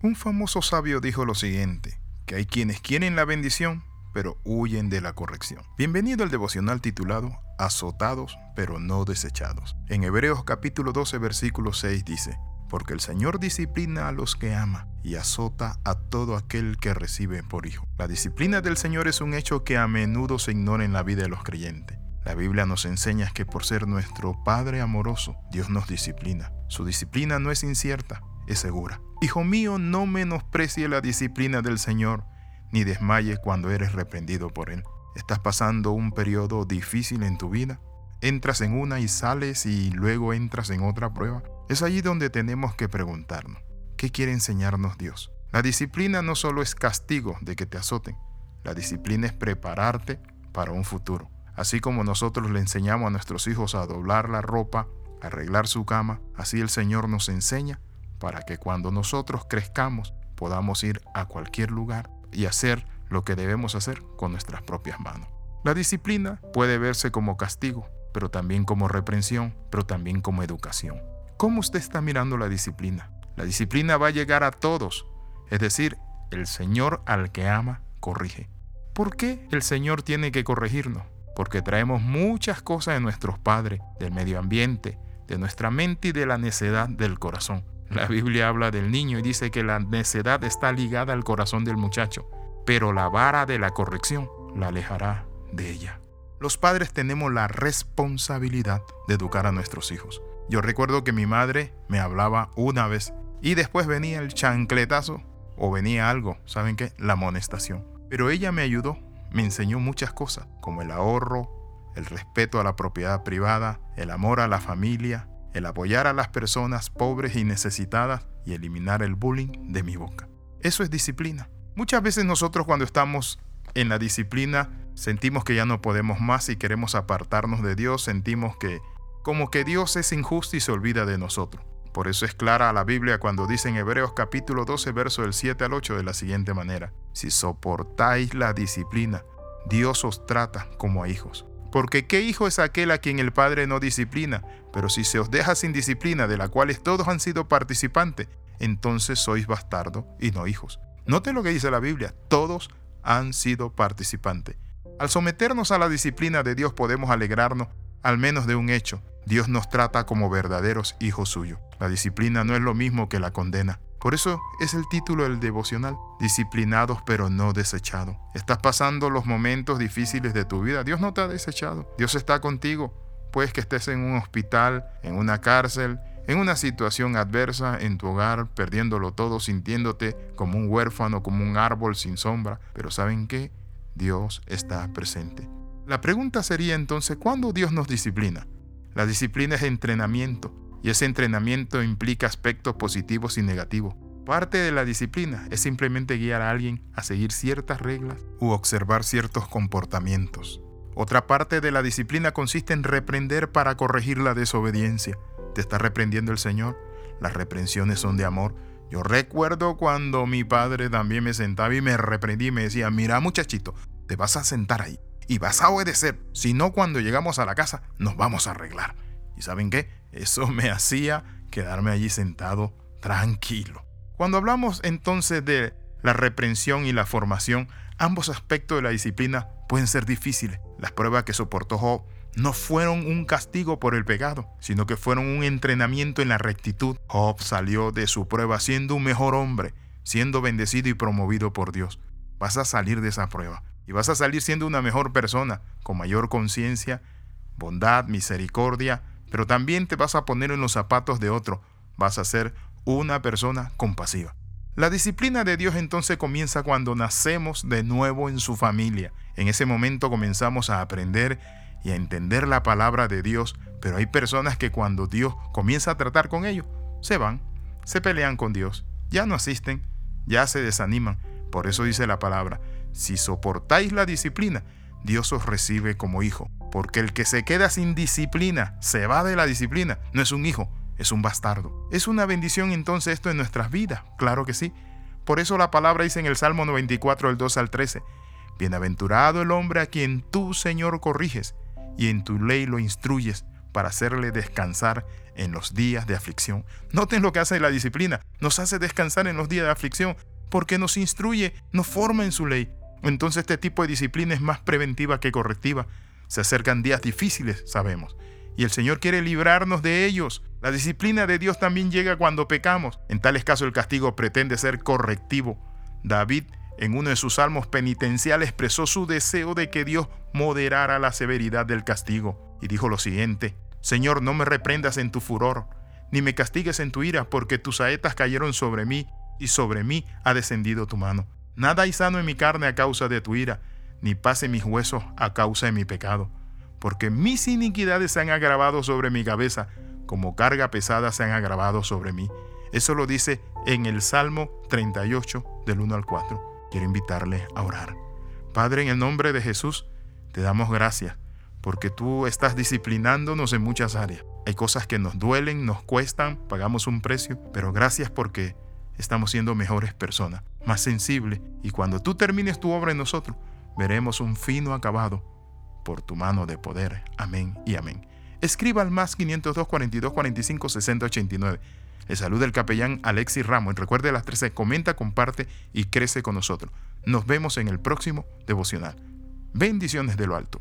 Un famoso sabio dijo lo siguiente, que hay quienes quieren la bendición, pero huyen de la corrección. Bienvenido al devocional titulado Azotados, pero no desechados. En Hebreos capítulo 12, versículo 6 dice, porque el Señor disciplina a los que ama y azota a todo aquel que recibe por hijo. La disciplina del Señor es un hecho que a menudo se ignora en la vida de los creyentes. La Biblia nos enseña que por ser nuestro Padre amoroso, Dios nos disciplina. Su disciplina no es incierta, es segura. Hijo mío, no menosprecie la disciplina del Señor, ni desmayes cuando eres reprendido por Él. ¿Estás pasando un periodo difícil en tu vida? ¿Entras en una y sales y luego entras en otra prueba? Es allí donde tenemos que preguntarnos, ¿qué quiere enseñarnos Dios? La disciplina no solo es castigo de que te azoten, la disciplina es prepararte para un futuro. Así como nosotros le enseñamos a nuestros hijos a doblar la ropa, a arreglar su cama, así el Señor nos enseña para que cuando nosotros crezcamos podamos ir a cualquier lugar y hacer lo que debemos hacer con nuestras propias manos. La disciplina puede verse como castigo, pero también como reprensión, pero también como educación. ¿Cómo usted está mirando la disciplina? La disciplina va a llegar a todos, es decir, el Señor al que ama, corrige. ¿Por qué el Señor tiene que corregirnos? Porque traemos muchas cosas de nuestros padres, del medio ambiente, de nuestra mente y de la necedad del corazón. La Biblia habla del niño y dice que la necedad está ligada al corazón del muchacho, pero la vara de la corrección la alejará de ella. Los padres tenemos la responsabilidad de educar a nuestros hijos. Yo recuerdo que mi madre me hablaba una vez y después venía el chancletazo o venía algo, ¿saben qué? La amonestación. Pero ella me ayudó, me enseñó muchas cosas, como el ahorro, el respeto a la propiedad privada, el amor a la familia, el apoyar a las personas pobres y necesitadas y eliminar el bullying de mi boca. Eso es disciplina. Muchas veces nosotros cuando estamos en la disciplina sentimos que ya no podemos más y queremos apartarnos de Dios, sentimos que como que Dios es injusto y se olvida de nosotros. Por eso es clara la Biblia cuando dice en Hebreos capítulo 12, verso del 7 al 8 de la siguiente manera, si soportáis la disciplina, Dios os trata como a hijos. Porque ¿qué hijo es aquel a quien el Padre no disciplina? Pero si se os deja sin disciplina, de la cual todos han sido participantes, entonces sois bastardos y no hijos. Note lo que dice la Biblia, todos han sido participantes. Al someternos a la disciplina de Dios podemos alegrarnos al menos de un hecho. Dios nos trata como verdaderos hijos suyos. La disciplina no es lo mismo que la condena. Por eso es el título del devocional, disciplinados pero no desechados. Estás pasando los momentos difíciles de tu vida. Dios no te ha desechado. Dios está contigo. Puedes que estés en un hospital, en una cárcel, en una situación adversa en tu hogar, perdiéndolo todo, sintiéndote como un huérfano, como un árbol sin sombra. Pero ¿saben qué? Dios está presente. La pregunta sería entonces, ¿cuándo Dios nos disciplina? La disciplina es entrenamiento y ese entrenamiento implica aspectos positivos y negativos. Parte de la disciplina es simplemente guiar a alguien a seguir ciertas reglas u observar ciertos comportamientos. Otra parte de la disciplina consiste en reprender para corregir la desobediencia. ¿Te está reprendiendo el Señor? Las reprensiones son de amor. Yo recuerdo cuando mi padre también me sentaba y me reprendía y me decía, mira muchachito, te vas a sentar ahí y vas a obedecer. Si no, cuando llegamos a la casa nos vamos a arreglar. ¿Y saben qué? Eso me hacía quedarme allí sentado tranquilo. Cuando hablamos entonces de la reprensión y la formación, ambos aspectos de la disciplina pueden ser difíciles. Las pruebas que soportó Job no fueron un castigo por el pecado, sino que fueron un entrenamiento en la rectitud. Job salió de su prueba siendo un mejor hombre, siendo bendecido y promovido por Dios. Vas a salir de esa prueba y vas a salir siendo una mejor persona, con mayor conciencia, bondad, misericordia, pero también te vas a poner en los zapatos de otro, vas a ser una persona compasiva. La disciplina de Dios entonces comienza cuando nacemos de nuevo en su familia. En ese momento comenzamos a aprender y a entender la palabra de Dios, pero hay personas que cuando Dios comienza a tratar con ellos, se van, se pelean con Dios, ya no asisten, ya se desaniman. Por eso dice la palabra, si soportáis la disciplina, Dios os recibe como hijo. Porque el que se queda sin disciplina, se va de la disciplina, no es un hijo, es un bastardo. ¿Es una bendición entonces esto en nuestras vidas? Claro que sí. Por eso la palabra dice en el Salmo 94, el 2 al 13, Bienaventurado el hombre a quien tú, Señor, corriges y en tu ley lo instruyes, para hacerle descansar en los días de aflicción. Noten lo que hace la disciplina. Nos hace descansar en los días de aflicción porque nos instruye, nos forma en su ley. Entonces este tipo de disciplina es más preventiva que correctiva. Se acercan días difíciles, sabemos. Y el Señor quiere librarnos de ellos. La disciplina de Dios también llega cuando pecamos. En tales casos el castigo pretende ser correctivo. David en uno de sus salmos penitenciales expresó su deseo de que Dios moderara la severidad del castigo y dijo lo siguiente, Señor, no me reprendas en tu furor, ni me castigues en tu ira, porque tus saetas cayeron sobre mí, y sobre mí ha descendido tu mano. Nada hay sano en mi carne a causa de tu ira, ni pase mis huesos a causa de mi pecado, porque mis iniquidades se han agravado sobre mi cabeza, como carga pesada se han agravado sobre mí. Eso lo dice en el Salmo 38 del 1 al 4. Quiero invitarle a orar. Padre, en el nombre de Jesús, te damos gracias porque tú estás disciplinándonos en muchas áreas. Hay cosas que nos duelen, nos cuestan, pagamos un precio, pero gracias porque estamos siendo mejores personas, más sensibles, y cuando tú termines tu obra en nosotros, veremos un fino acabado por tu mano de poder. Amén y amén. Escriba al más 502 42 45 60 89. Le saluda el capellán Alexis Ramos. Recuerde las 13, comenta, comparte y crece con nosotros. Nos vemos en el próximo devocional. Bendiciones de lo alto.